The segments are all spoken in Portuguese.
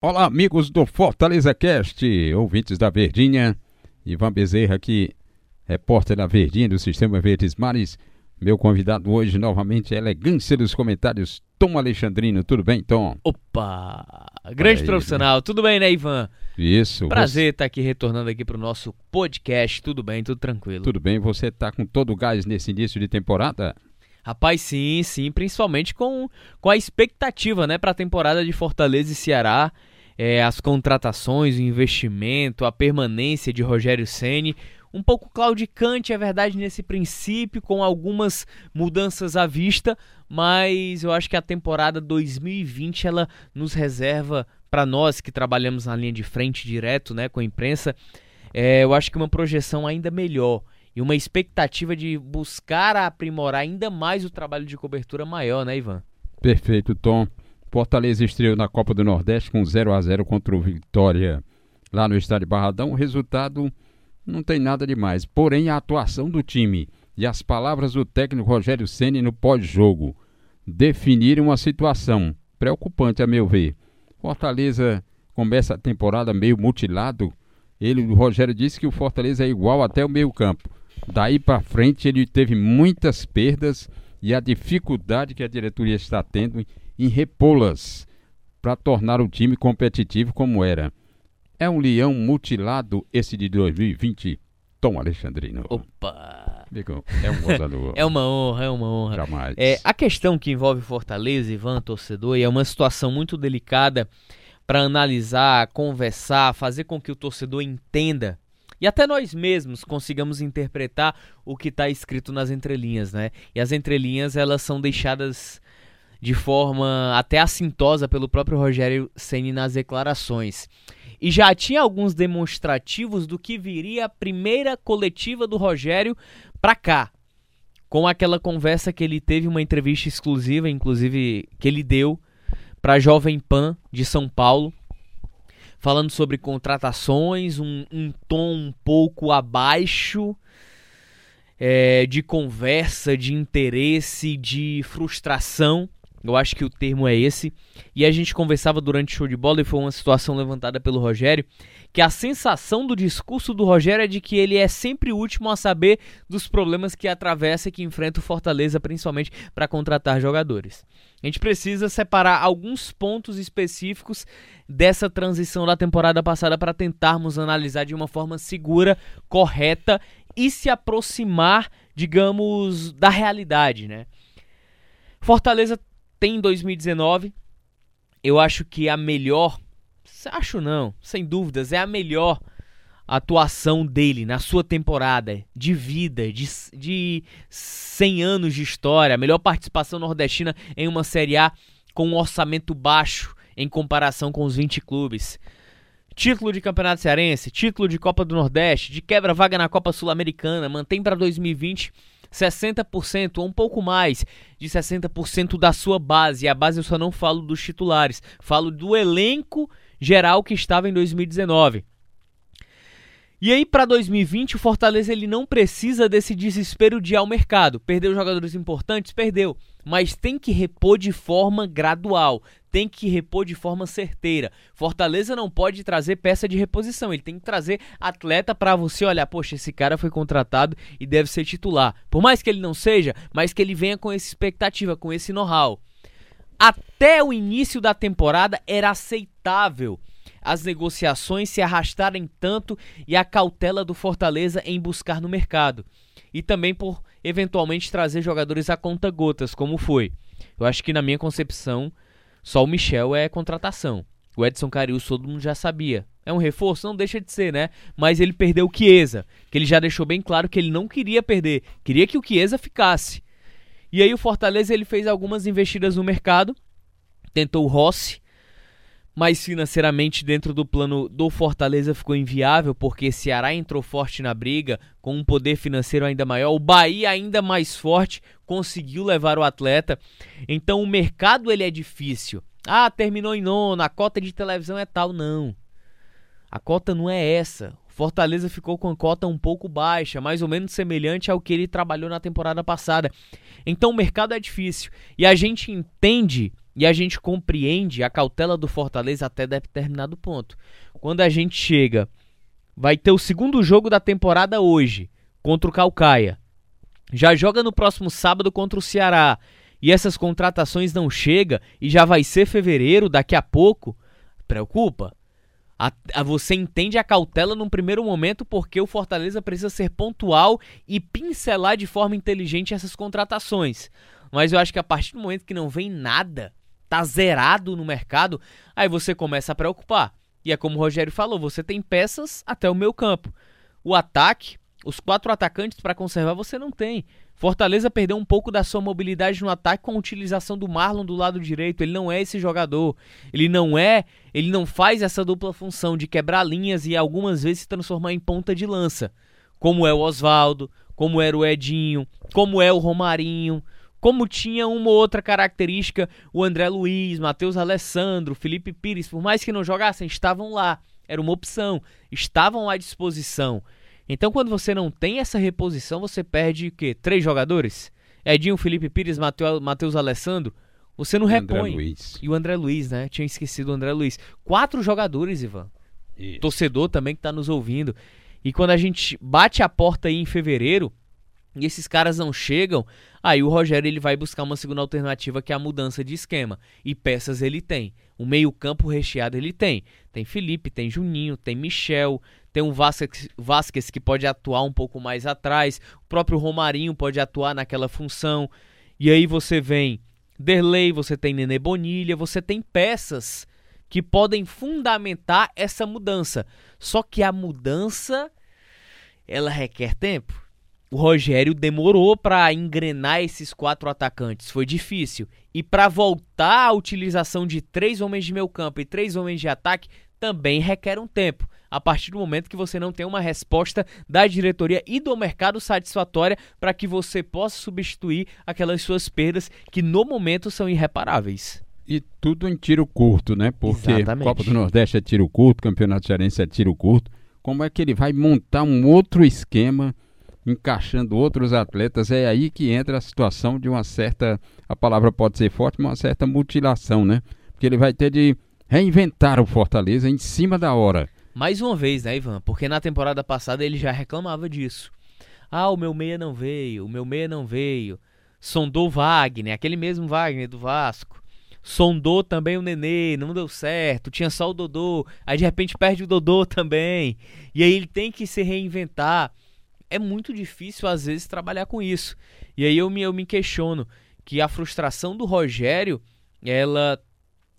Olá, amigos do Fortaleza Cast, ouvintes da Verdinha. Ivan Bezerra aqui, repórter da Verdinha do Sistema Verdes Mares. Meu convidado hoje, novamente, é a elegância dos comentários, Tom Alexandrino. Tudo bem, Tom? Opa! Grande aí, profissional. Tudo bem, né, Ivan? Isso. Prazer estar aqui retornando aqui para o nosso podcast. Tudo bem, tudo tranquilo. Tudo bem, você tá com todo o gás nesse início de temporada? Rapaz, sim, sim, principalmente com, com a expectativa, né, para a temporada de Fortaleza e Ceará, é, as contratações, o investimento, a permanência de Rogério Ceni, um pouco claudicante, é verdade, nesse princípio, com algumas mudanças à vista, mas eu acho que a temporada 2020 ela nos reserva para nós que trabalhamos na linha de frente direto, né, com a imprensa, é, eu acho que uma projeção ainda melhor e uma expectativa de buscar aprimorar ainda mais o trabalho de cobertura maior, né, Ivan? Perfeito, Tom. Fortaleza estreou na Copa do Nordeste com 0 a 0 contra o Vitória lá no estádio Barradão. O resultado não tem nada demais. Porém, a atuação do time e as palavras do técnico Rogério Ceni no pós-jogo definiram a situação preocupante a meu ver. Fortaleza começa a temporada meio mutilado. Ele, o Rogério disse que o Fortaleza é igual até o meio-campo. Daí para frente ele teve muitas perdas e a dificuldade que a diretoria está tendo em repô-las para tornar o time competitivo como era. É um leão mutilado esse de 2020, Tom Alexandrino. Opa! É um gozador. é uma honra, é uma honra. Jamais. É, a questão que envolve Fortaleza, Ivan, torcedor, e é uma situação muito delicada para analisar, conversar, fazer com que o torcedor entenda e até nós mesmos consigamos interpretar o que está escrito nas entrelinhas, né? E as entrelinhas elas são deixadas de forma até assintosa pelo próprio Rogério Ceni nas declarações. E já tinha alguns demonstrativos do que viria a primeira coletiva do Rogério para cá. Com aquela conversa que ele teve, uma entrevista exclusiva, inclusive, que ele deu para a Jovem Pan de São Paulo, falando sobre contratações, um, um tom um pouco abaixo é, de conversa, de interesse, de frustração. Eu acho que o termo é esse. E a gente conversava durante o show de bola e foi uma situação levantada pelo Rogério, que a sensação do discurso do Rogério é de que ele é sempre o último a saber dos problemas que atravessa e que enfrenta o Fortaleza, principalmente para contratar jogadores. A gente precisa separar alguns pontos específicos dessa transição da temporada passada para tentarmos analisar de uma forma segura, correta e se aproximar, digamos, da realidade, né? Fortaleza tem em 2019, eu acho que a melhor, acho não, sem dúvidas, é a melhor atuação dele na sua temporada de vida, de, de 100 anos de história, a melhor participação nordestina em uma Série A com um orçamento baixo em comparação com os 20 clubes. Título de Campeonato Cearense, título de Copa do Nordeste, de quebra-vaga na Copa Sul-Americana, mantém para 2020 60% ou um pouco mais de 60% da sua base. E a base eu só não falo dos titulares, falo do elenco geral que estava em 2019. E aí para 2020 o Fortaleza ele não precisa desse desespero de ir ao mercado. Perdeu jogadores importantes, perdeu, mas tem que repor de forma gradual, tem que repor de forma certeira. Fortaleza não pode trazer peça de reposição, ele tem que trazer atleta para você olhar, poxa, esse cara foi contratado e deve ser titular. Por mais que ele não seja, mas que ele venha com essa expectativa, com esse know-how. Até o início da temporada era aceitável as negociações se arrastarem tanto e a cautela do Fortaleza em buscar no mercado. E também por eventualmente trazer jogadores a conta gotas, como foi. Eu acho que na minha concepção, só o Michel é contratação. O Edson Carius todo mundo já sabia. É um reforço? Não deixa de ser, né? Mas ele perdeu o Chiesa, que ele já deixou bem claro que ele não queria perder. Queria que o Chiesa ficasse. E aí o Fortaleza ele fez algumas investidas no mercado. Tentou o Rossi, mas financeiramente dentro do plano do Fortaleza ficou inviável porque Ceará entrou forte na briga com um poder financeiro ainda maior, o Bahia ainda mais forte conseguiu levar o atleta. Então o mercado ele é difícil. Ah, terminou em nono, a cota de televisão é tal, não. A cota não é essa. Fortaleza ficou com a cota um pouco baixa, mais ou menos semelhante ao que ele trabalhou na temporada passada. Então o mercado é difícil e a gente entende E a gente compreende a cautela do Fortaleza até determinado ponto. Quando a gente chega, vai ter o segundo jogo da temporada hoje, contra o Calcaia. Já joga no próximo sábado contra o Ceará. E essas contratações não chegam e já vai ser fevereiro daqui a pouco. Preocupa. A, a, você entende a cautela num primeiro momento porque o Fortaleza precisa ser pontual e pincelar de forma inteligente essas contratações. Mas eu acho que a partir do momento que não vem nada, tá zerado no mercado, aí você começa a preocupar. E é como o Rogério falou, você tem peças até o meu campo. O ataque, os quatro atacantes para conservar você não tem. Fortaleza perdeu um pouco da sua mobilidade no ataque com a utilização do Marlon do lado direito. Ele não é esse jogador. Ele não é, ele não faz essa dupla função de quebrar linhas e algumas vezes se transformar em ponta de lança, como é o Oswaldo, como era o Edinho, como é o Romarinho, como tinha uma ou outra característica o André Luiz, Matheus Alessandro, Felipe Pires, por mais que não jogassem, estavam lá. Era uma opção, estavam à disposição. Então, quando você não tem essa reposição, você perde o quê? Três jogadores? Edinho, Felipe Pires, Matheus Alessandro. Você não repõe. Luiz. E o André Luiz, né? Tinha esquecido o André Luiz. Quatro jogadores, Ivan. Isso. Torcedor também que tá nos ouvindo. E quando a gente bate a porta aí em fevereiro, e esses caras não chegam, aí o Rogério ele vai buscar uma segunda alternativa que é a mudança de esquema. E peças ele tem. O meio-campo recheado ele tem. Tem Felipe, tem Juninho, tem Michel, tem um Vasquez, que pode atuar um pouco mais atrás, o próprio Romarinho pode atuar naquela função. E aí você vem Derlei, você tem Nenê Bonilha, você tem peças que podem fundamentar essa mudança. Só que a mudança ela requer tempo. O Rogério demorou para engrenar esses quatro atacantes, foi difícil. E para voltar à utilização de três homens de meio campo e três homens de ataque também requer um tempo. A partir do momento que você não tem uma resposta da diretoria e do mercado satisfatória para que você possa substituir aquelas suas perdas que no momento são irreparáveis. E tudo em tiro curto, né? Porque Exatamente. Copa do Nordeste é tiro curto, Campeonato Cearense é tiro curto. Como é que ele vai montar um outro esquema? Encaixando outros atletas, é aí que entra a situação de uma certa, a palavra pode ser forte, mas uma certa mutilação, né? Porque ele vai ter de reinventar o Fortaleza em cima da hora. Mais uma vez, né, Ivan? Porque na temporada passada ele já reclamava disso. Ah, o meu meia não veio, o meu meia não veio. Sondou Wagner, aquele mesmo Wagner do Vasco. Sondou também o Nenê, não deu certo. Tinha só o Dodô, aí de repente perde o Dodô também. E aí ele tem que se reinventar é muito difícil às vezes trabalhar com isso. E aí eu me, eu me questiono que a frustração do Rogério, ela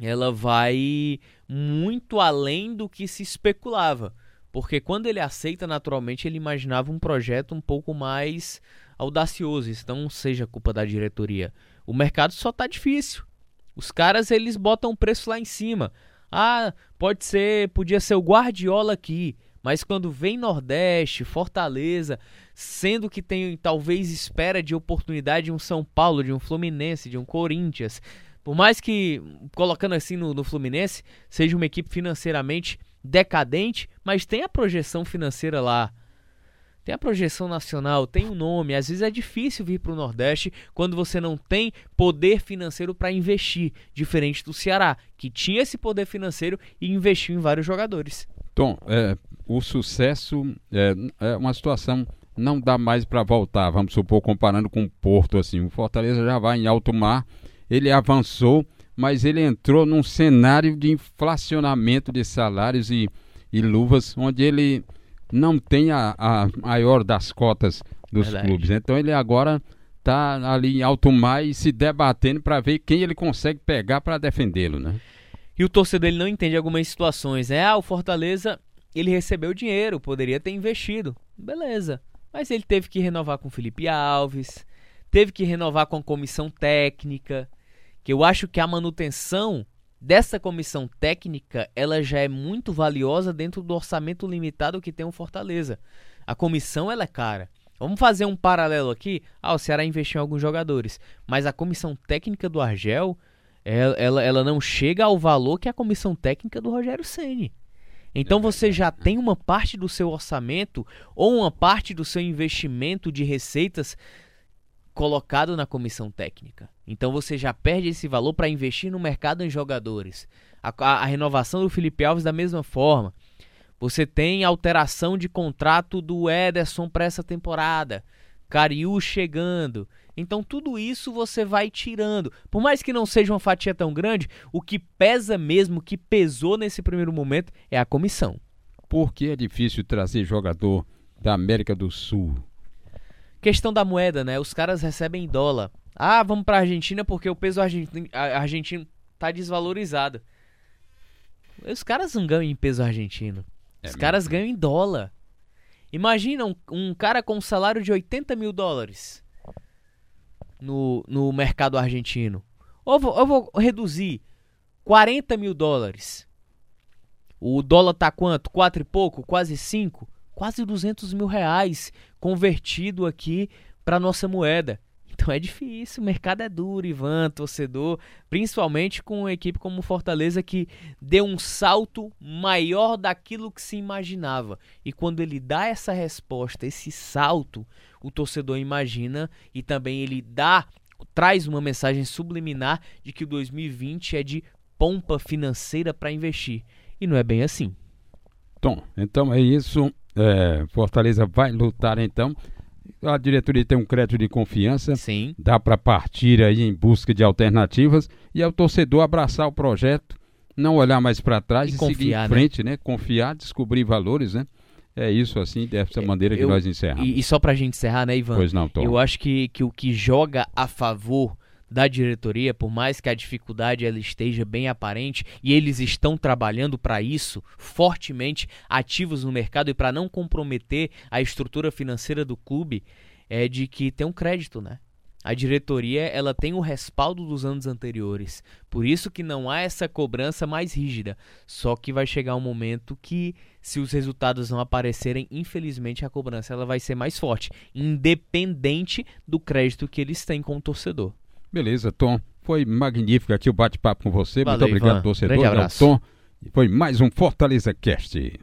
ela vai muito além do que se especulava. Porque quando ele aceita naturalmente, ele imaginava um projeto um pouco mais audacioso. Isso não seja culpa da diretoria. O mercado só tá difícil. Os caras eles botam o preço lá em cima. Ah, pode ser, podia ser o Guardiola aqui. Mas quando vem Nordeste, Fortaleza, sendo que tem talvez espera de oportunidade de um São Paulo, de um Fluminense, de um Corinthians, por mais que, colocando assim no, no Fluminense, seja uma equipe financeiramente decadente, mas tem a projeção financeira lá. Tem a projeção nacional, tem o um nome. Às vezes é difícil vir para o Nordeste quando você não tem poder financeiro para investir, diferente do Ceará, que tinha esse poder financeiro e investiu em vários jogadores. Tom, é, o sucesso é, é uma situação não dá mais para voltar, vamos supor, comparando com o Porto, assim, o Fortaleza já vai em alto mar, ele avançou, mas ele entrou num cenário de inflacionamento de salários e, e luvas, onde ele não tem a, a maior das cotas dos Verdade. clubes. Então ele agora está ali em alto mar e se debatendo para ver quem ele consegue pegar para defendê-lo, né? E o torcedor ele não entende algumas situações. É, ah, o Fortaleza ele recebeu dinheiro, poderia ter investido. Beleza. Mas ele teve que renovar com Felipe Alves, teve que renovar com a comissão técnica, que eu acho que a manutenção dessa comissão técnica, ela já é muito valiosa dentro do orçamento limitado que tem o Fortaleza. A comissão ela é cara. Vamos fazer um paralelo aqui. Ah, o Ceará investiu em alguns jogadores, mas a comissão técnica do Argel, ela, ela, ela não chega ao valor que a comissão técnica do Rogério Ceni. Então você já tem uma parte do seu orçamento ou uma parte do seu investimento de receitas colocado na comissão técnica. Então você já perde esse valor para investir no mercado em jogadores. A, a, a, renovação do Felipe Alves da mesma forma. Você tem alteração de contrato do Ederson para essa temporada. Cariú chegando. Então tudo isso você vai tirando. Por mais que não seja uma fatia tão grande, o que pesa mesmo, o que pesou nesse primeiro momento é a comissão. Por que é difícil trazer jogador da América do Sul? Questão da moeda, né? Os caras recebem em dólar. Ah, vamos para a Argentina porque o peso argentino, argentino tá desvalorizado. Os caras não ganham em peso argentino. É Os caras ganham em dólar. Imagina um, um, cara com um salário de 80 mil dólares no, no mercado argentino. Eu vou, eu vou reduzir 40 mil dólares. O dólar tá quanto? Quatro e pouco? Quase cinco? Quase 200 mil reais convertido aqui para nossa moeda. Então é difícil, o mercado é duro, Ivan, torcedor, principalmente com uma equipe como Fortaleza que deu um salto maior daquilo que se imaginava. E quando ele dá essa resposta, esse salto, o torcedor imagina e também ele dá, traz uma mensagem subliminar de que o 2020 é de pompa financeira para investir. E não é bem assim. Tom, então é isso. É, Fortaleza vai lutar então. A diretoria tem um crédito de confiança. Sim. Dá para partir aí em busca de alternativas e é o torcedor abraçar o projeto, não olhar mais para trás e, e confiar, seguir em né? frente, né? né? Confiar, descobrir valores, né? É isso assim, dessa é, maneira que eu, nós encerramos. E, e só pra gente encerrar, né, Ivan? Pois não, Tom. Eu acho que, que o que joga a favor da diretoria, por mais que a dificuldade ela esteja bem aparente e eles estão trabalhando para isso, fortemente ativos no mercado e para não comprometer a estrutura financeira do clube, é de que tem um crédito, né? A diretoria ela tem o respaldo dos anos anteriores, por isso que não há essa cobrança mais rígida. Só que vai chegar um momento que, se os resultados não aparecerem, infelizmente a cobrança ela vai ser mais forte, independente do crédito que eles têm com o torcedor. Beleza, Tom. Foi magnífico aqui o bate-papo com você. Valeu, Muito obrigado, Ivan. torcedor. Grande abraço. Tom. Foi mais um Fortaleza Cast.